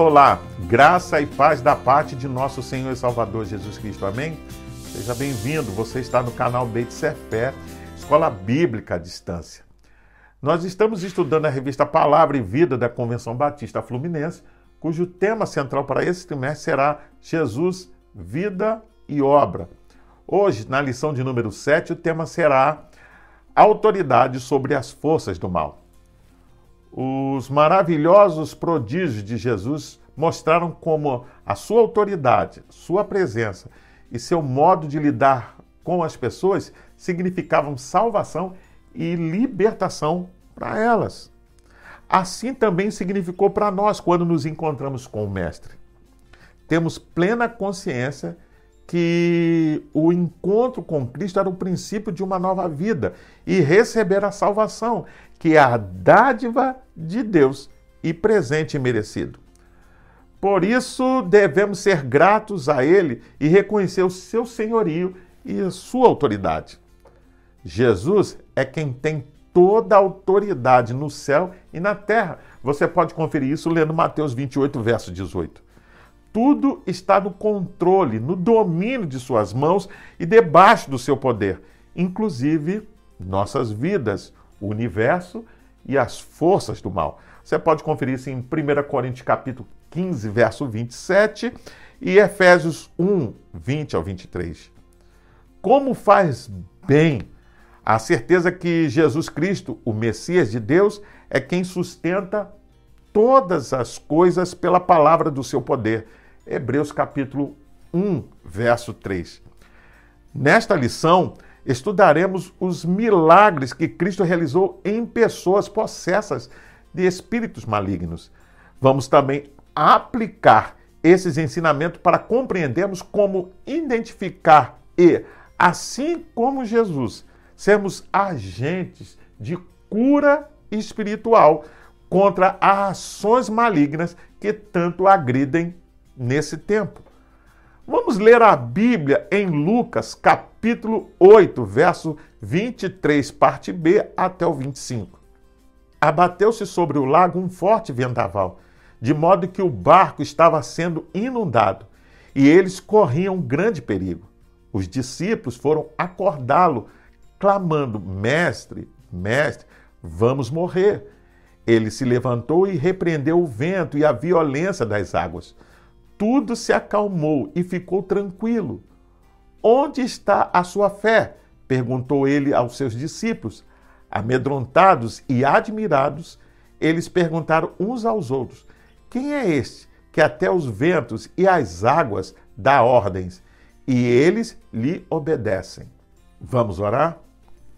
Olá, graça e paz da parte de nosso Senhor e Salvador Jesus Cristo. Amém? Seja bem-vindo. Você está no canal Beit Fé, Escola Bíblica à Distância. Nós estamos estudando a revista Palavra e Vida da Convenção Batista Fluminense, cujo tema central para esse trimestre será Jesus, Vida e Obra. Hoje, na lição de número 7, o tema será Autoridade sobre as Forças do Mal. Os maravilhosos prodígios de Jesus mostraram como a sua autoridade, sua presença e seu modo de lidar com as pessoas significavam salvação e libertação para elas. Assim também significou para nós quando nos encontramos com o Mestre. Temos plena consciência que o encontro com Cristo era o princípio de uma nova vida e receber a salvação, que é a dádiva de Deus e presente e merecido. Por isso, devemos ser gratos a Ele e reconhecer o seu senhorio e a sua autoridade. Jesus é quem tem toda a autoridade no céu e na terra. Você pode conferir isso lendo Mateus 28, verso 18. Tudo está no controle, no domínio de suas mãos e debaixo do seu poder, inclusive nossas vidas, o universo e as forças do mal. Você pode conferir isso em 1 Coríntios capítulo 15, verso 27 e Efésios 1, 20 ao 23. Como faz bem a certeza que Jesus Cristo, o Messias de Deus, é quem sustenta todas as coisas pela palavra do seu poder. Hebreus capítulo 1, verso 3. Nesta lição, estudaremos os milagres que Cristo realizou em pessoas possessas de espíritos malignos. Vamos também aplicar esses ensinamentos para compreendermos como identificar e, assim como Jesus, sermos agentes de cura espiritual contra ações malignas que tanto agridem nesse tempo. Vamos ler a Bíblia em Lucas, capítulo 8, verso 23, parte B até o 25. Abateu-se sobre o lago um forte vendaval, de modo que o barco estava sendo inundado, e eles corriam grande perigo. Os discípulos foram acordá-lo, clamando: Mestre, mestre, vamos morrer. Ele se levantou e repreendeu o vento e a violência das águas tudo se acalmou e ficou tranquilo. Onde está a sua fé? perguntou ele aos seus discípulos. Amedrontados e admirados, eles perguntaram uns aos outros: Quem é este que até os ventos e as águas dá ordens e eles lhe obedecem? Vamos orar?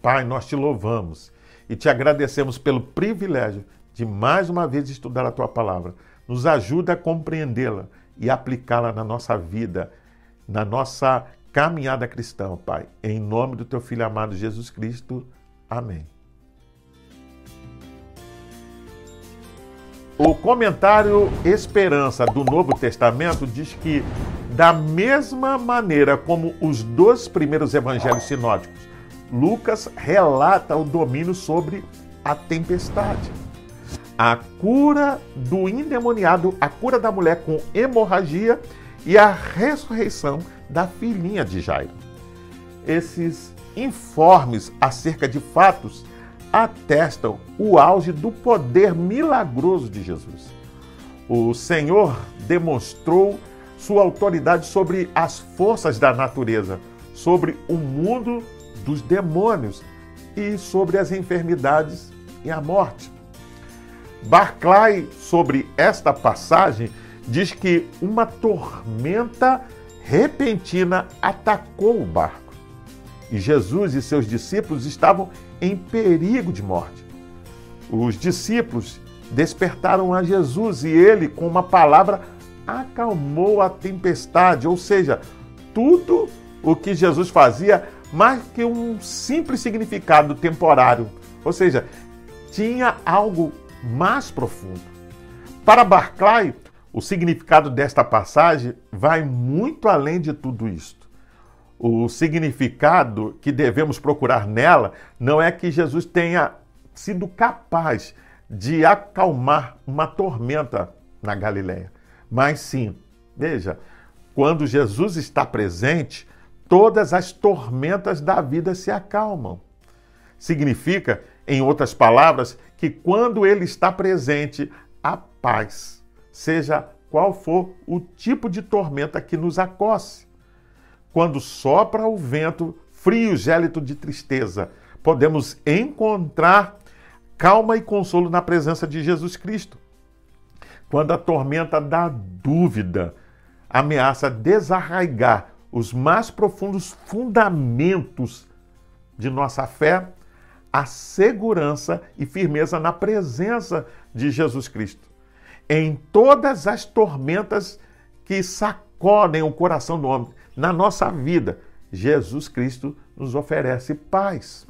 Pai, nós te louvamos e te agradecemos pelo privilégio de mais uma vez estudar a tua palavra. Nos ajuda a compreendê-la e aplicá-la na nossa vida, na nossa caminhada cristã, Pai. Em nome do teu filho amado Jesus Cristo. Amém. O comentário Esperança do Novo Testamento diz que, da mesma maneira como os dois primeiros evangelhos sinóticos, Lucas relata o domínio sobre a tempestade a cura do endemoniado, a cura da mulher com hemorragia e a ressurreição da filhinha de Jairo. Esses informes acerca de fatos atestam o auge do poder milagroso de Jesus. O Senhor demonstrou sua autoridade sobre as forças da natureza, sobre o mundo dos demônios e sobre as enfermidades e a morte. Barclay, sobre esta passagem, diz que uma tormenta repentina atacou o barco e Jesus e seus discípulos estavam em perigo de morte. Os discípulos despertaram a Jesus e ele, com uma palavra, acalmou a tempestade, ou seja, tudo o que Jesus fazia, mais que um simples significado temporário. Ou seja, tinha algo mais profundo. Para Barclay, o significado desta passagem vai muito além de tudo isto. O significado que devemos procurar nela não é que Jesus tenha sido capaz de acalmar uma tormenta na Galileia, mas sim, veja, quando Jesus está presente, todas as tormentas da vida se acalmam. Significa, em outras palavras, que quando ele está presente, a paz, seja qual for o tipo de tormenta que nos acosse. Quando sopra o vento frio, gélito de tristeza, podemos encontrar calma e consolo na presença de Jesus Cristo. Quando a tormenta da dúvida ameaça desarraigar os mais profundos fundamentos de nossa fé, a segurança e firmeza na presença de Jesus Cristo. Em todas as tormentas que sacodem o coração do homem, na nossa vida, Jesus Cristo nos oferece paz.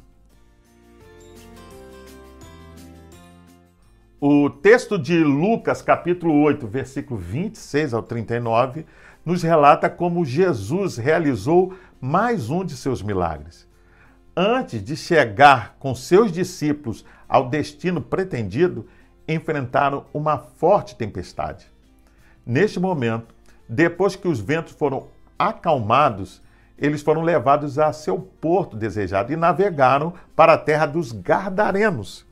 O texto de Lucas, capítulo 8, versículo 26 ao 39, nos relata como Jesus realizou mais um de seus milagres. Antes de chegar com seus discípulos ao destino pretendido, enfrentaram uma forte tempestade. Neste momento, depois que os ventos foram acalmados, eles foram levados a seu porto desejado e navegaram para a terra dos Gardarenos.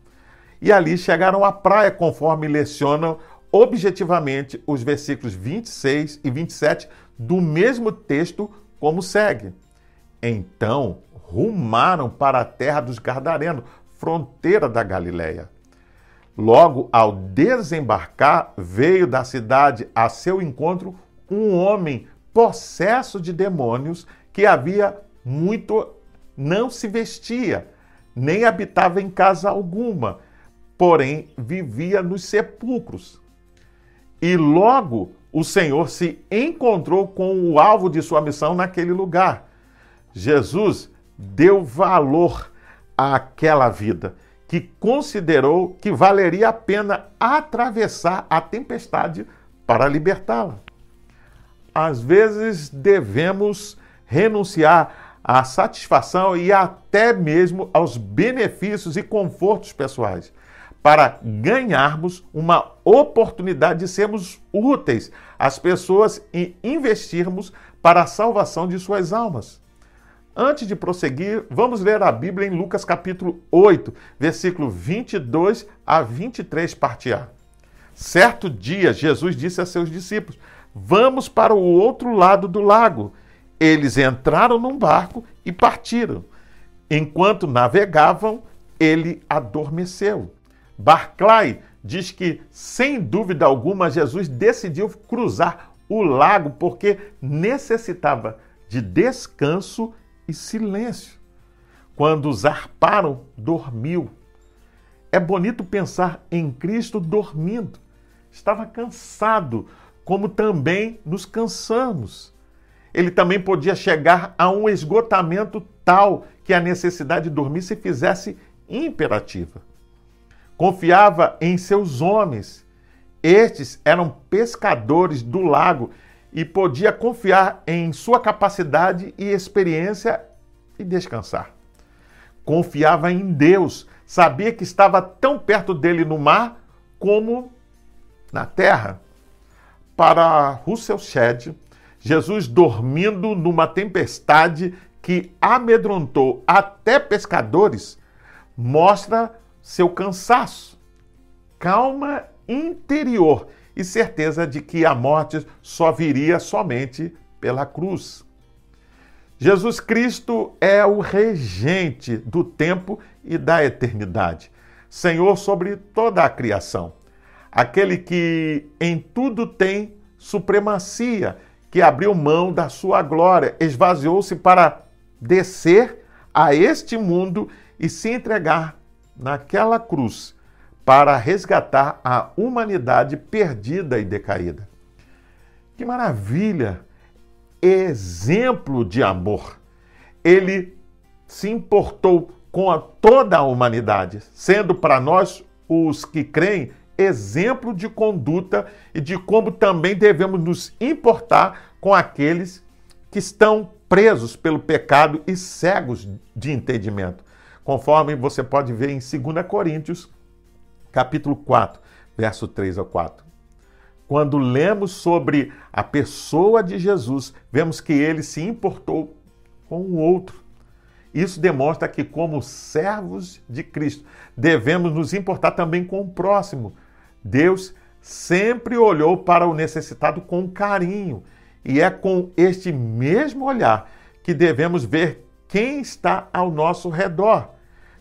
E ali chegaram à praia, conforme lecionam objetivamente os versículos 26 e 27 do mesmo texto, como segue. Então rumaram para a terra dos Gardarenos, fronteira da Galileia. Logo ao desembarcar, veio da cidade a seu encontro um homem possesso de demônios que havia muito não se vestia, nem habitava em casa alguma, porém vivia nos sepulcros. E logo o Senhor se encontrou com o alvo de sua missão naquele lugar. Jesus deu valor àquela vida, que considerou que valeria a pena atravessar a tempestade para libertá-la. Às vezes devemos renunciar à satisfação e até mesmo aos benefícios e confortos pessoais para ganharmos uma oportunidade de sermos úteis às pessoas e investirmos para a salvação de suas almas. Antes de prosseguir, vamos ler a Bíblia em Lucas capítulo 8, versículo 22 a 23, parte A. Certo dia, Jesus disse a seus discípulos: Vamos para o outro lado do lago. Eles entraram num barco e partiram. Enquanto navegavam, ele adormeceu. Barclay diz que, sem dúvida alguma, Jesus decidiu cruzar o lago porque necessitava de descanso e silêncio. Quando zarparam, dormiu. É bonito pensar em Cristo dormindo. Estava cansado, como também nos cansamos. Ele também podia chegar a um esgotamento tal que a necessidade de dormir se fizesse imperativa confiava em seus homens. Estes eram pescadores do lago e podia confiar em sua capacidade e experiência e descansar. Confiava em Deus, sabia que estava tão perto dele no mar como na terra. Para Russell Shedd, Jesus dormindo numa tempestade que amedrontou até pescadores, mostra seu cansaço, calma interior e certeza de que a morte só viria somente pela cruz. Jesus Cristo é o regente do tempo e da eternidade, Senhor sobre toda a criação, aquele que em tudo tem supremacia, que abriu mão da sua glória, esvaziou-se para descer a este mundo e se entregar naquela cruz para resgatar a humanidade perdida e decaída. Que maravilha! Exemplo de amor. Ele se importou com a, toda a humanidade, sendo para nós, os que creem, exemplo de conduta e de como também devemos nos importar com aqueles que estão presos pelo pecado e cegos de entendimento conforme você pode ver em 2 Coríntios, capítulo 4, verso 3 a 4. quando lemos sobre a pessoa de Jesus, vemos que ele se importou com o outro. Isso demonstra que, como servos de Cristo, devemos nos importar também com o próximo. Deus sempre olhou para o necessitado com carinho, e é com este mesmo olhar que devemos ver quem está ao nosso redor.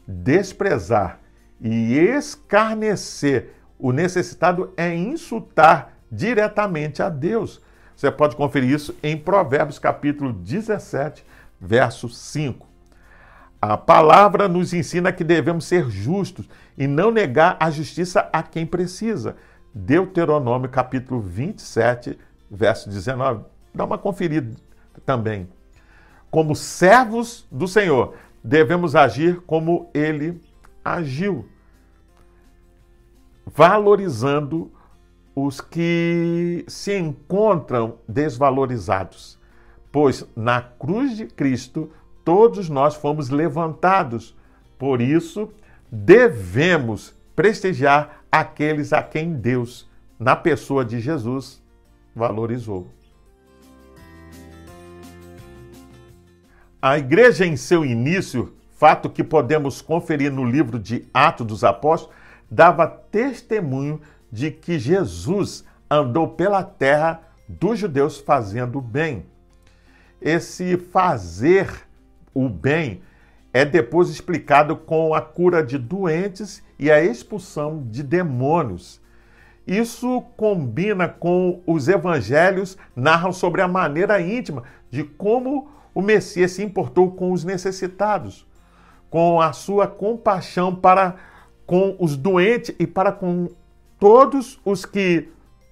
Desprezar e escarnecer o necessitado é insultar diretamente a Deus. Você pode conferir isso em Provérbios capítulo 17, verso 5. A palavra nos ensina que devemos ser justos e não negar a justiça a quem precisa. Deuteronômio capítulo 27, verso 19. Dá uma conferida também. Como servos do Senhor, devemos agir como ele agiu, valorizando os que se encontram desvalorizados, pois na cruz de Cristo todos nós fomos levantados. Por isso, devemos prestigiar aqueles a quem Deus, na pessoa de Jesus, valorizou. A igreja, em seu início, fato que podemos conferir no livro de Atos dos Apóstolos, dava testemunho de que Jesus andou pela terra dos judeus fazendo o bem. Esse fazer o bem é depois explicado com a cura de doentes e a expulsão de demônios. Isso combina com os evangelhos narram sobre a maneira íntima de como o Messias se importou com os necessitados, com a sua compaixão para com os doentes e para com todos os que,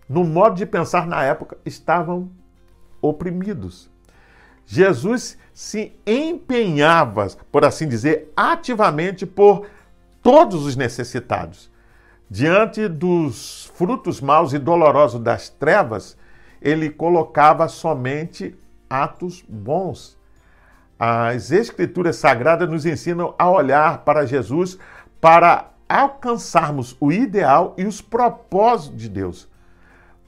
no modo de pensar na época, estavam oprimidos. Jesus se empenhava, por assim dizer, ativamente por todos os necessitados. Diante dos frutos maus e dolorosos das trevas, ele colocava somente atos bons. As Escrituras Sagradas nos ensinam a olhar para Jesus para alcançarmos o ideal e os propósitos de Deus.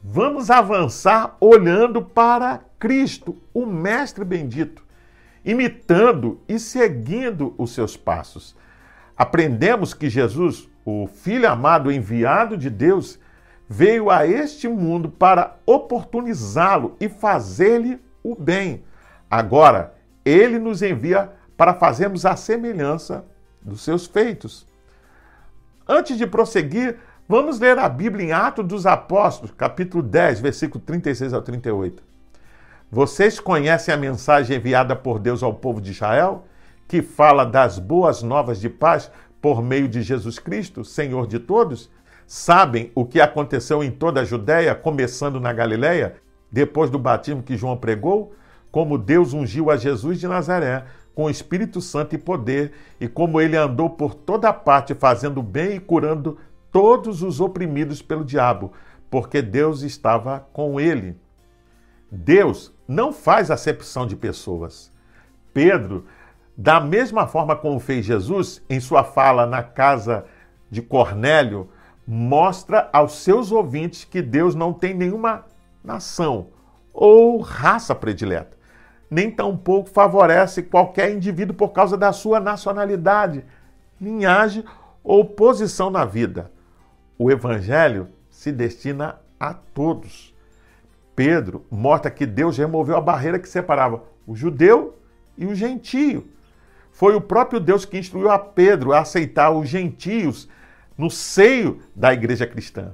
Vamos avançar olhando para Cristo, o Mestre bendito, imitando e seguindo os seus passos. Aprendemos que Jesus, o Filho amado enviado de Deus, veio a este mundo para oportunizá-lo e fazer-lhe o bem. Agora, ele nos envia para fazermos a semelhança dos seus feitos. Antes de prosseguir, vamos ler a Bíblia em Atos dos Apóstolos, capítulo 10, versículo 36 ao 38. Vocês conhecem a mensagem enviada por Deus ao povo de Israel, que fala das boas novas de paz por meio de Jesus Cristo, Senhor de todos? Sabem o que aconteceu em toda a Judéia, começando na Galiléia, depois do batismo que João pregou? Como Deus ungiu a Jesus de Nazaré com Espírito Santo e poder, e como ele andou por toda parte fazendo bem e curando todos os oprimidos pelo diabo, porque Deus estava com ele. Deus não faz acepção de pessoas. Pedro, da mesma forma como fez Jesus em sua fala na casa de Cornélio, mostra aos seus ouvintes que Deus não tem nenhuma nação ou raça predileta nem tampouco favorece qualquer indivíduo por causa da sua nacionalidade, linhagem ou posição na vida. O evangelho se destina a todos. Pedro mostra que Deus removeu a barreira que separava o judeu e o gentio. Foi o próprio Deus que instruiu a Pedro a aceitar os gentios no seio da igreja cristã.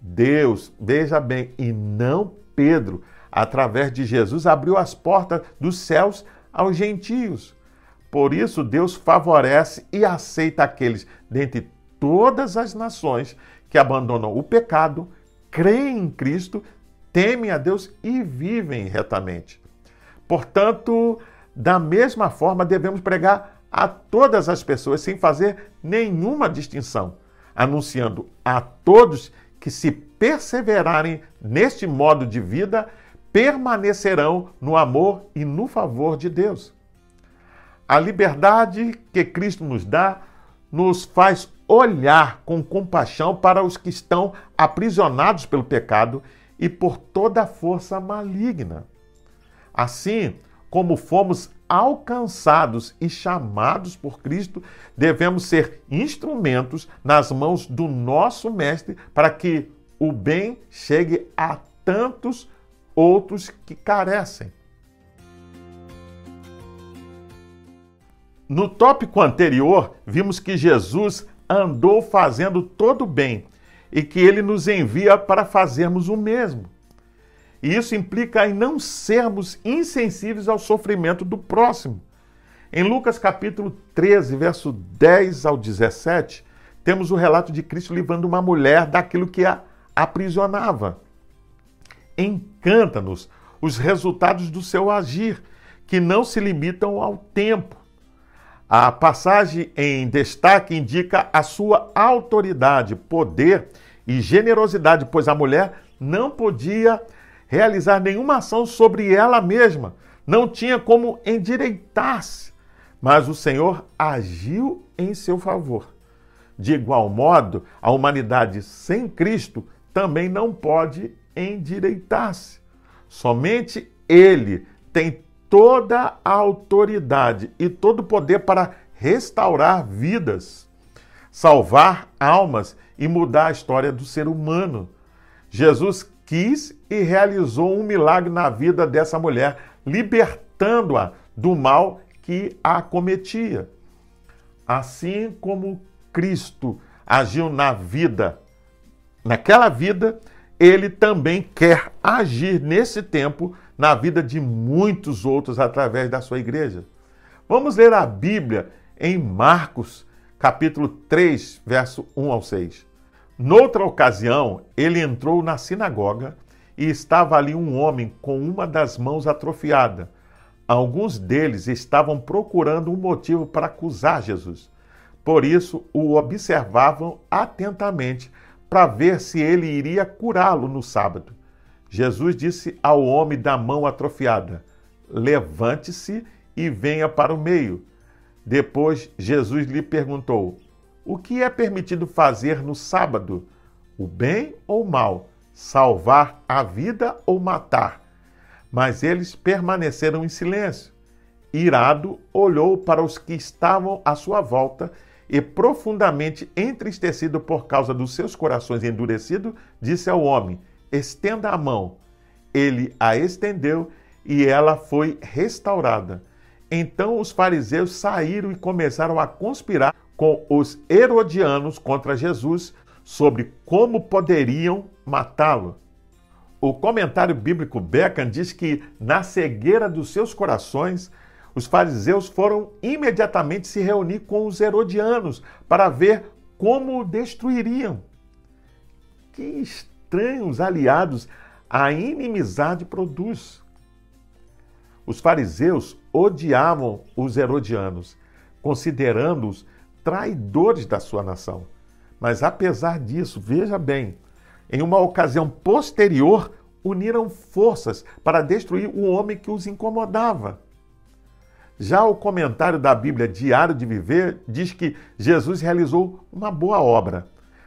Deus, veja bem, e não Pedro, através de Jesus, abriu as portas dos céus aos gentios. Por isso, Deus favorece e aceita aqueles dentre todas as nações que abandonam o pecado, creem em Cristo, temem a Deus e vivem retamente. Portanto, da mesma forma, devemos pregar a todas as pessoas sem fazer nenhuma distinção, anunciando a todos que, se perseverarem neste modo de vida, permanecerão no amor e no favor de Deus. A liberdade que Cristo nos dá nos faz olhar com compaixão para os que estão aprisionados pelo pecado e por toda força maligna. Assim como fomos alcançados e chamados por Cristo, devemos ser instrumentos nas mãos do nosso Mestre para que o bem chegue a tantos outros que carecem. No tópico anterior, vimos que Jesus andou fazendo todo o bem e que ele nos envia para fazermos o mesmo. E isso implica em não sermos insensíveis ao sofrimento do próximo. Em Lucas capítulo 13, verso 10 ao 17, temos o relato de Cristo livrando uma mulher daquilo que a aprisionava. Encanta-nos os resultados do seu agir, que não se limitam ao tempo. A passagem em destaque indica a sua autoridade, poder e generosidade, pois a mulher não podia realizar nenhuma ação sobre ela mesma, não tinha como endireitar-se, mas o Senhor agiu em seu favor. De igual modo, a humanidade sem Cristo também não pode endireitar-se. Somente Ele tem toda a autoridade e todo o poder para restaurar vidas, salvar almas e mudar a história do ser humano. Jesus quis e realizou um milagre na vida dessa mulher, libertando-a do mal que a cometia. Assim como Cristo agiu na vida, naquela vida, ele também quer agir nesse tempo na vida de muitos outros através da sua igreja. Vamos ler a Bíblia em Marcos, capítulo 3, verso 1 ao 6. Noutra ocasião, ele entrou na sinagoga e estava ali um homem com uma das mãos atrofiada. Alguns deles estavam procurando um motivo para acusar Jesus. Por isso, o observavam atentamente para ver se ele iria curá-lo no sábado. Jesus disse ao homem da mão atrofiada: Levante-se e venha para o meio. Depois, Jesus lhe perguntou: o que é permitido fazer no sábado? O bem ou o mal? Salvar a vida ou matar? Mas eles permaneceram em silêncio. Irado, olhou para os que estavam à sua volta e, profundamente entristecido por causa dos seus corações endurecidos, disse ao homem: Estenda a mão. Ele a estendeu e ela foi restaurada. Então os fariseus saíram e começaram a conspirar com os herodianos contra Jesus sobre como poderiam matá-lo. O comentário bíblico Beckham diz que, na cegueira dos seus corações, os fariseus foram imediatamente se reunir com os herodianos para ver como o destruiriam. Que estranhos aliados a inimizade produz. Os fariseus odiavam os herodianos, considerando-os traidores da sua nação. Mas apesar disso, veja bem, em uma ocasião posterior, uniram forças para destruir o homem que os incomodava. Já o comentário da Bíblia Diário de Viver diz que Jesus realizou uma boa obra,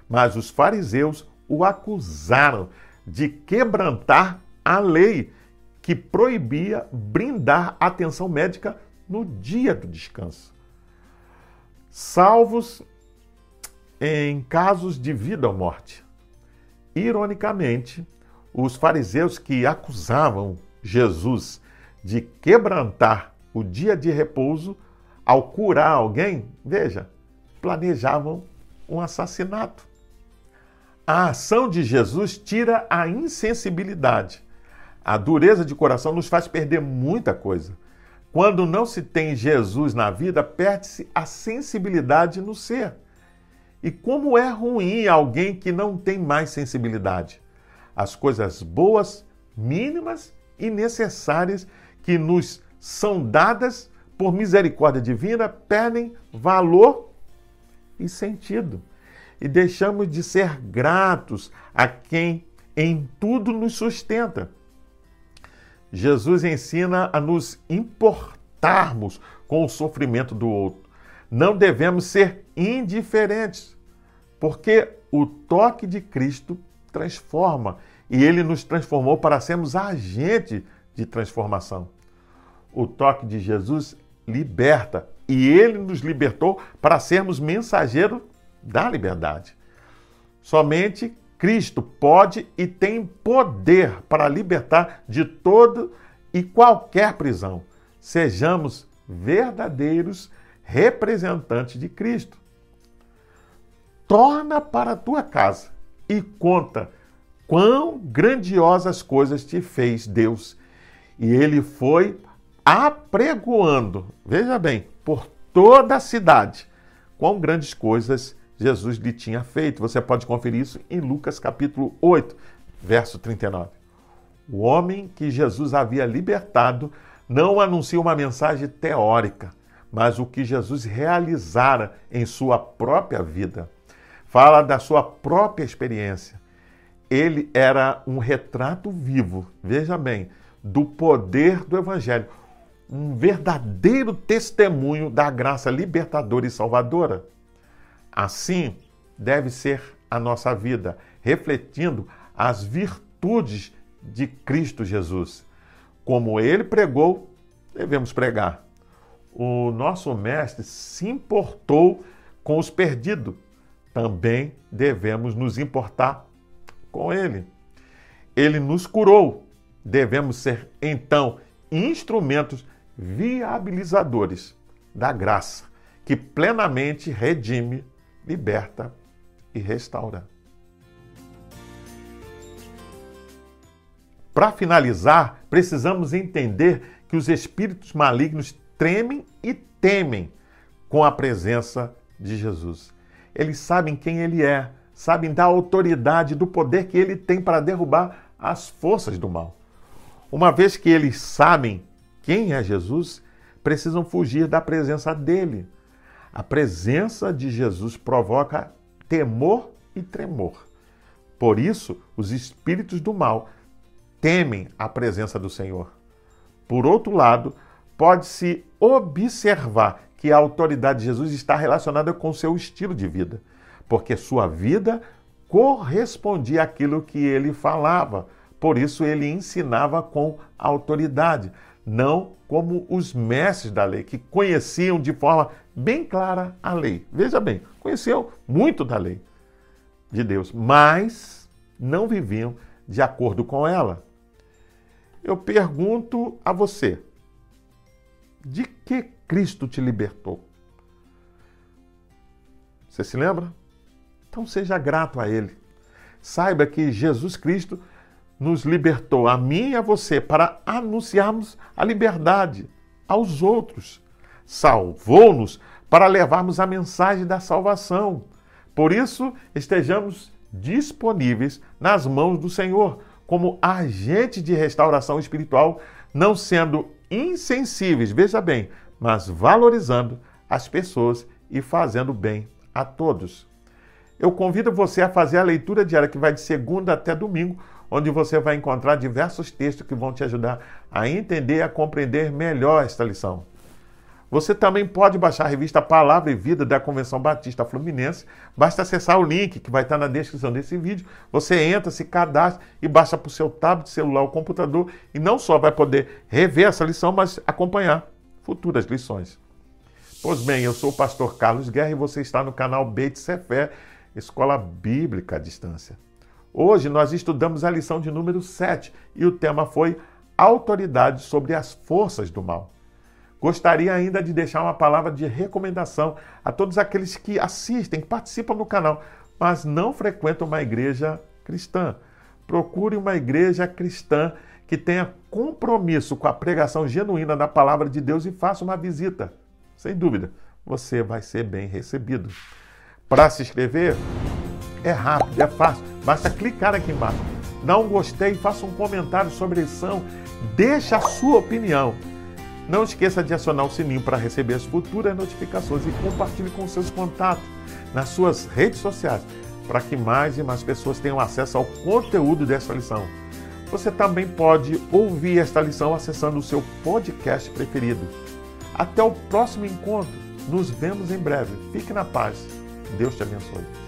mas os fariseus o acusaram de quebrantar a lei que proibia brindar atenção médica no dia do descanso salvos em casos de vida ou morte. Ironicamente, os fariseus que acusavam Jesus de quebrantar o dia de repouso ao curar alguém, veja, planejavam um assassinato. A ação de Jesus tira a insensibilidade. A dureza de coração nos faz perder muita coisa. Quando não se tem Jesus na vida, perde-se a sensibilidade no ser. E como é ruim alguém que não tem mais sensibilidade. As coisas boas, mínimas e necessárias que nos são dadas por misericórdia divina perdem valor e sentido. E deixamos de ser gratos a quem em tudo nos sustenta. Jesus ensina a nos importarmos com o sofrimento do outro. Não devemos ser indiferentes, porque o toque de Cristo transforma e ele nos transformou para sermos agentes de transformação. O toque de Jesus liberta e ele nos libertou para sermos mensageiros da liberdade. Somente Cristo pode e tem poder para libertar de todo e qualquer prisão. Sejamos verdadeiros representantes de Cristo. Torna para a tua casa e conta quão grandiosas coisas te fez Deus. E ele foi apregoando, veja bem, por toda a cidade, quão grandes coisas Jesus lhe tinha feito. Você pode conferir isso em Lucas capítulo 8, verso 39. O homem que Jesus havia libertado não anuncia uma mensagem teórica, mas o que Jesus realizara em sua própria vida. Fala da sua própria experiência. Ele era um retrato vivo, veja bem, do poder do Evangelho. Um verdadeiro testemunho da graça libertadora e salvadora. Assim deve ser a nossa vida, refletindo as virtudes de Cristo Jesus. Como ele pregou, devemos pregar. O nosso Mestre se importou com os perdidos. Também devemos nos importar com ele. Ele nos curou. Devemos ser, então, instrumentos viabilizadores da graça, que plenamente redime, liberta e restaura. Para finalizar, precisamos entender que os espíritos malignos tremem e temem com a presença de Jesus. Eles sabem quem ele é, sabem da autoridade, do poder que ele tem para derrubar as forças do mal. Uma vez que eles sabem quem é Jesus, precisam fugir da presença dele. A presença de Jesus provoca temor e tremor. Por isso, os espíritos do mal temem a presença do Senhor. Por outro lado, pode-se observar que a autoridade de Jesus está relacionada com seu estilo de vida, porque sua vida correspondia àquilo que ele falava. Por isso ele ensinava com autoridade, não como os mestres da lei, que conheciam de forma bem clara a lei. Veja bem, conheciam muito da lei de Deus, mas não viviam de acordo com ela eu pergunto a você: de que Cristo te libertou? Você se lembra? Então seja grato a Ele. Saiba que Jesus Cristo nos libertou, a mim e a você, para anunciarmos a liberdade aos outros. Salvou-nos para levarmos a mensagem da salvação. Por isso, estejamos disponíveis nas mãos do Senhor como agente de restauração espiritual, não sendo insensíveis, veja bem, mas valorizando as pessoas e fazendo bem a todos. Eu convido você a fazer a leitura diária que vai de segunda até domingo, onde você vai encontrar diversos textos que vão te ajudar a entender e a compreender melhor esta lição. Você também pode baixar a revista Palavra e Vida da Convenção Batista Fluminense. Basta acessar o link que vai estar na descrição desse vídeo. Você entra, se cadastra e baixa para o seu tablet, celular ou computador. E não só vai poder rever essa lição, mas acompanhar futuras lições. Pois bem, eu sou o pastor Carlos Guerra e você está no canal Beit Sefer, Escola Bíblica à Distância. Hoje nós estudamos a lição de número 7 e o tema foi Autoridade sobre as Forças do Mal. Gostaria ainda de deixar uma palavra de recomendação a todos aqueles que assistem, que participam do canal, mas não frequentam uma igreja cristã. Procure uma igreja cristã que tenha compromisso com a pregação genuína da palavra de Deus e faça uma visita. Sem dúvida, você vai ser bem recebido. Para se inscrever, é rápido, é fácil. Basta clicar aqui embaixo. Dá um gostei, faça um comentário sobre a lição, deixa a sua opinião. Não esqueça de acionar o sininho para receber as futuras notificações e compartilhe com seus contatos nas suas redes sociais para que mais e mais pessoas tenham acesso ao conteúdo desta lição. Você também pode ouvir esta lição acessando o seu podcast preferido. Até o próximo encontro. Nos vemos em breve. Fique na paz. Deus te abençoe.